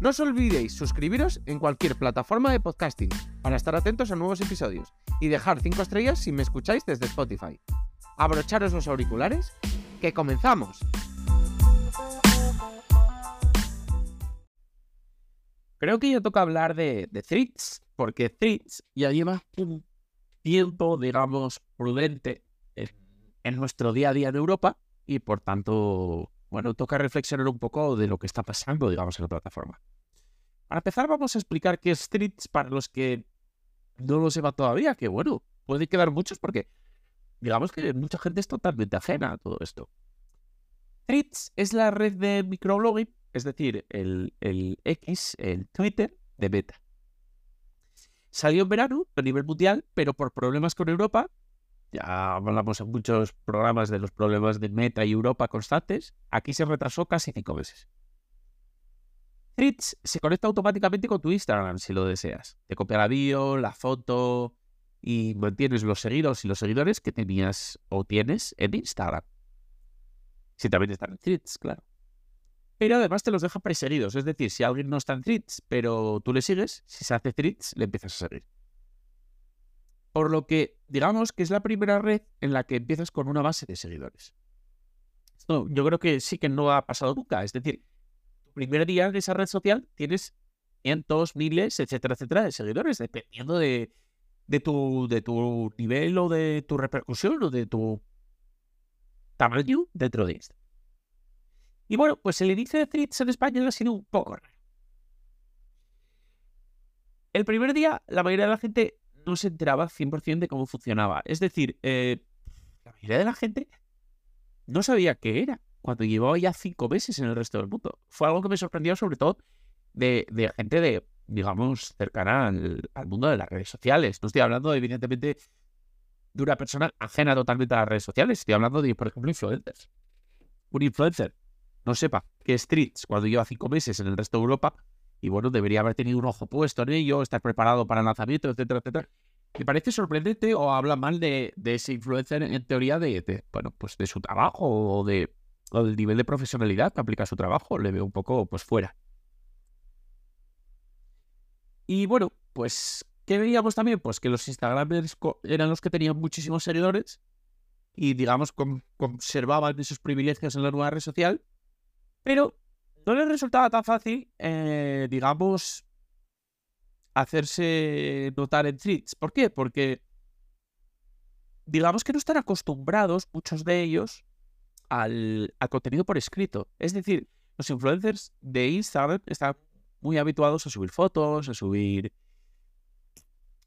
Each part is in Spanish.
No os olvidéis suscribiros en cualquier plataforma de podcasting para estar atentos a nuevos episodios y dejar 5 estrellas si me escucháis desde Spotify. Abrocharos los auriculares, que comenzamos. Creo que ya toca hablar de, de porque Threads ya lleva un tiempo, digamos, prudente en, en nuestro día a día en Europa y por tanto, bueno, toca reflexionar un poco de lo que está pasando, digamos, en la plataforma. Para empezar, vamos a explicar qué es Threads para los que no lo sepan todavía, que bueno, puede quedar muchos porque digamos que mucha gente es totalmente ajena a todo esto. Threads es la red de microblogging, es decir, el, el X, el Twitter de Meta. Salió en verano a nivel mundial, pero por problemas con Europa, ya hablamos en muchos programas de los problemas de Meta y Europa constantes, aquí se retrasó casi cinco meses. Threads se conecta automáticamente con tu Instagram si lo deseas. Te copia la bio, la foto y mantienes los seguidores y los seguidores que tenías o tienes en Instagram. Si también están en Threads, claro. Pero además te los deja preseguidos. Es decir, si alguien no está en Threads, pero tú le sigues, si se hace Threads, le empiezas a seguir. Por lo que, digamos que es la primera red en la que empiezas con una base de seguidores. Yo creo que sí que no ha pasado nunca. Es decir, tu primer día en esa red social tienes cientos, miles, etcétera, etcétera, de seguidores, dependiendo de, tu, de tu nivel o de tu repercusión o de tu tamaño dentro de esto. Y bueno, pues el inicio de Threads en España ha sido un poco raro. El primer día, la mayoría de la gente no se enteraba 100% de cómo funcionaba. Es decir, eh, la mayoría de la gente no sabía qué era cuando llevaba ya cinco meses en el resto del mundo. Fue algo que me sorprendió sobre todo de, gente de, digamos, cercana al, al, mundo de las redes sociales. No estoy hablando, evidentemente, de una persona ajena totalmente a las redes sociales. Estoy hablando de, por ejemplo, influencers. Un influencer no sepa qué es Streets cuando lleva cinco meses en el resto de Europa y bueno, debería haber tenido un ojo puesto en ello, estar preparado para el lanzamiento, etcétera, etcétera. Me parece sorprendente o habla mal de, de ese influencer en teoría de, bueno, pues de su trabajo o, de, del nivel de profesionalidad que aplica su trabajo. Le veo un poco pues fuera. Y bueno, pues, ¿qué veíamos también? Pues que los Instagramers eran los que tenían muchísimos seguidores y, digamos, conservaban esos privilegios en la nueva red social, pero no les resultaba tan fácil, eh, digamos, hacerse notar en threads. ¿Por qué? Porque, digamos que no están acostumbrados, muchos de ellos, al, al contenido por escrito. Es decir, los influencers de Instagram están muy habituados a subir fotos, a subir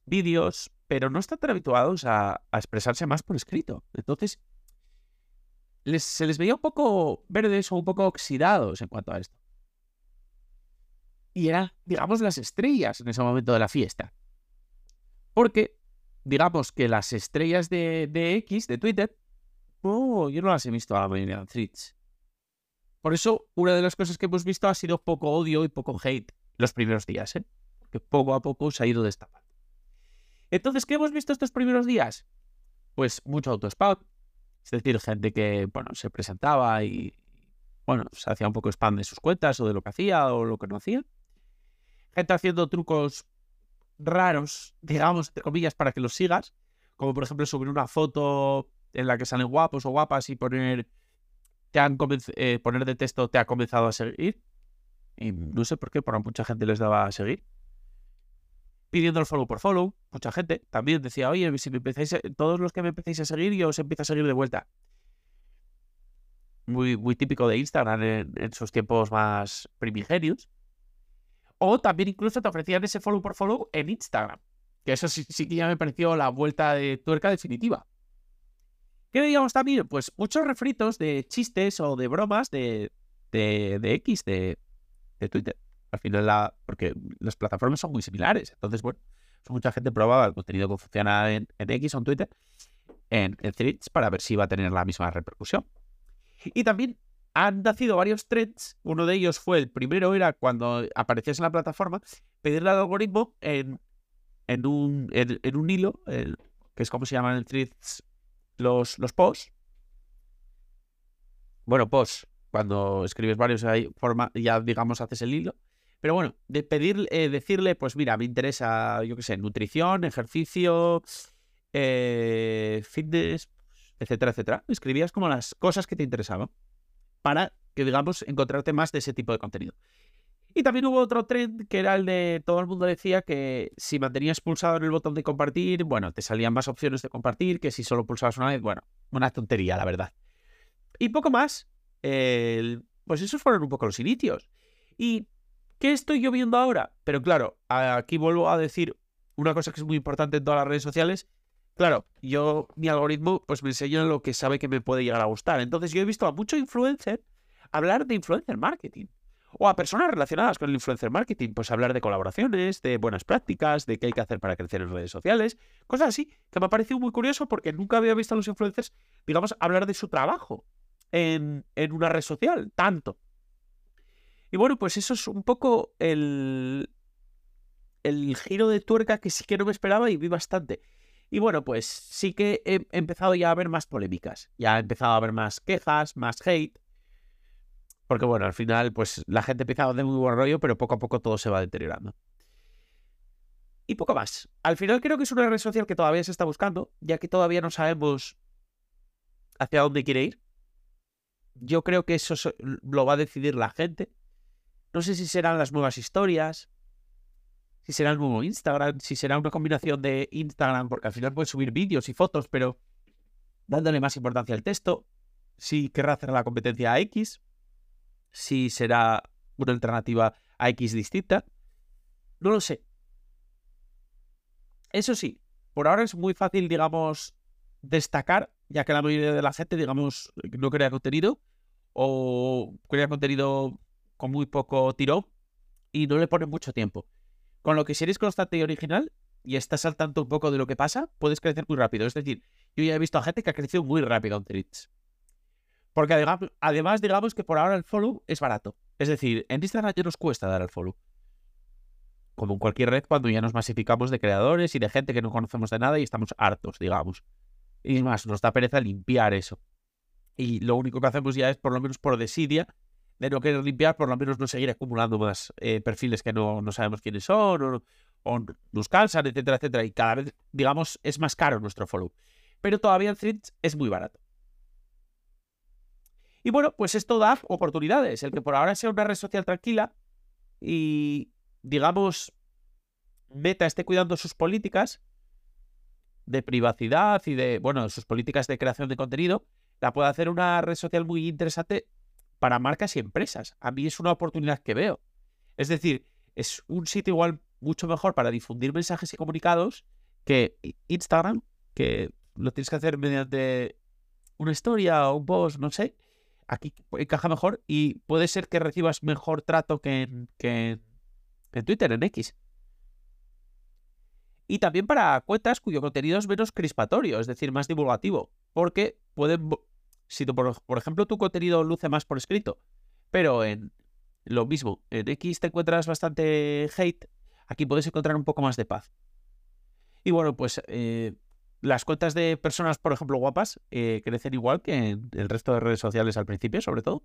vídeos, pero no están tan habituados a, a expresarse más por escrito. Entonces, se les veía un poco verdes o un poco oxidados en cuanto a esto. Y eran, digamos, las estrellas en ese momento de la fiesta. Porque, digamos que las estrellas de, de X, de Twitter, oh, yo no las he visto a la mayoría de. Por eso, una de las cosas que hemos visto ha sido poco odio y poco hate los primeros días, ¿eh? Que poco a poco se ha ido destapando. Entonces, ¿qué hemos visto estos primeros días? Pues mucho autospam. Es decir, gente que, bueno, se presentaba y, bueno, se hacía un poco spam de sus cuentas o de lo que hacía o lo que no hacía. Gente haciendo trucos raros, digamos, entre comillas, para que los sigas. Como por ejemplo subir una foto en la que salen guapos o guapas y poner te han eh, poner de texto te ha comenzado a seguir. Y no sé por qué, pero a mucha gente les daba a seguir. Pidiendo el follow por follow. Mucha gente también decía, oye, si me empezáis, todos los que me empecéis a seguir, yo os empiezo a seguir de vuelta. Muy, muy típico de Instagram en, sus tiempos más primigenios. O también incluso te ofrecían ese follow por follow en Instagram. Que eso sí, sí que ya me pareció la vuelta de tuerca definitiva. ¿Qué veíamos también? Pues muchos refritos de chistes o de bromas de, de, de X, de, de, Twitter. Al final, la, porque las plataformas son muy similares. Entonces, bueno, mucha gente probaba el contenido que funciona en, X o en Twitter, en, en Threads, para ver si iba a tener la misma repercusión. Y también han nacido varios threads. Uno de ellos fue el primero, era cuando aparecías en la plataforma, pedirle al algoritmo en, en, un, en, un hilo, que es como se llaman en threads los, los posts. Bueno, posts, cuando escribes varios, ahí forma, ya digamos haces el hilo. Pero bueno, de pedir, eh, decirle, pues mira, me interesa, yo qué sé, nutrición, ejercicio, eh, fitness, etcétera, etcétera. Escribías como las cosas que te interesaban para que, digamos, encontrarte más de ese tipo de contenido. Y también hubo otro trend que era el de todo el mundo decía que si mantenías pulsado en el botón de compartir, bueno, te salían más opciones de compartir que si solo pulsabas una vez, bueno, una tontería, la verdad. Y poco más, pues esos fueron un poco los inicios. ¿Y qué estoy yo viendo ahora? Pero claro, aquí vuelvo a decir una cosa que es muy importante en todas las redes sociales, Claro, yo, mi algoritmo, pues me enseña lo que sabe que me puede llegar a gustar. Entonces, yo he visto a muchos influencers hablar de influencer marketing. O a personas relacionadas con el influencer marketing, pues hablar de colaboraciones, de buenas prácticas, de qué hay que hacer para crecer en redes sociales, cosas así, que me ha parecido muy curioso porque nunca había visto a los influencers, digamos, hablar de su trabajo en, en una red social, tanto. Y bueno, pues eso es un poco el, el giro de tuerca que sí que no me esperaba y vi bastante. Y bueno, pues sí que he empezado ya a ver más polémicas. Ya he empezado a ver más quejas, más hate. Porque bueno, al final, pues la gente empezado de muy buen rollo, pero poco a poco todo se va deteriorando. Y poco más. Al final creo que es una red social que todavía se está buscando, ya que todavía no sabemos hacia dónde quiere ir. Yo creo que eso lo va a decidir la gente. No sé si serán las nuevas historias, si será el nuevo Instagram, si será una combinación de Instagram, porque al final puedes subir vídeos y fotos, pero dándole más importancia al texto, si querrá hacer la competencia a X, si será una alternativa a X distinta, no lo sé. Eso sí, por ahora es muy fácil, digamos, destacar, ya que la mayoría de la gente, digamos, no crea contenido o crea contenido con muy poco tirón y no le pone mucho tiempo. Con lo que si eres constante y original y estás al tanto un poco de lo que pasa, puedes crecer muy rápido. Es decir, yo ya he visto a gente que ha crecido muy rápido en Threads. Porque además, digamos que por ahora el follow es barato. Es decir, en Instagram ya nos cuesta dar el follow. Como en cualquier red, cuando ya nos masificamos de creadores y de gente que no conocemos de nada y estamos hartos, digamos. Y más, nos da pereza limpiar eso. Y lo único que hacemos ya es, por lo menos por desidia, de no querer limpiar, por lo menos no seguir acumulando más eh, perfiles que no, sabemos quiénes son o, nos calzan, etcétera, etcétera. Y cada vez, digamos, es más caro nuestro follow. Pero todavía en Threads es muy barato. Y bueno, pues esto da oportunidades. El que por ahora sea una red social tranquila y, digamos, Meta esté cuidando sus políticas de privacidad y de, bueno, sus políticas de creación de contenido, la puede hacer una red social muy interesante para marcas y empresas. A mí es una oportunidad que veo. Es decir, es un sitio igual mucho mejor para difundir mensajes y comunicados que Instagram, que lo tienes que hacer mediante una historia o un post, no sé. Aquí encaja mejor y puede ser que recibas mejor trato que en, que en Twitter, en X. Y también para cuentas cuyo contenido es menos crispatorio, es decir, más divulgativo, porque pueden si, por, ejemplo, tu contenido luce más por escrito, pero en lo mismo, en X te encuentras bastante hate, aquí puedes encontrar un poco más de paz. Y bueno, pues eh, las cuentas de personas, por ejemplo, guapas, eh, crecen igual que en el resto de redes sociales al principio, sobre todo.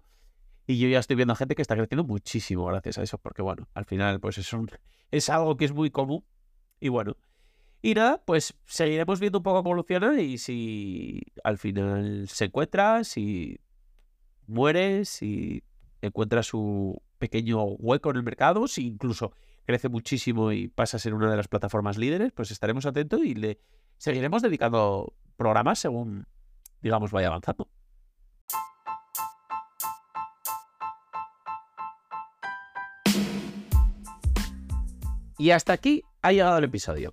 Y yo ya estoy viendo a gente que está creciendo muchísimo gracias a eso, porque bueno, al final, pues es, un, es algo que es muy común. Y bueno, y nada, pues seguiremos viendo un poco cómo evoluciona y si al final se encuentra, si muere, si encuentra su pequeño hueco en el mercado, si incluso crece muchísimo y pasa a ser una de las plataformas líderes, pues estaremos atentos y le seguiremos dedicando programas según, digamos, vaya avanzando. Y hasta aquí ha llegado el episodio.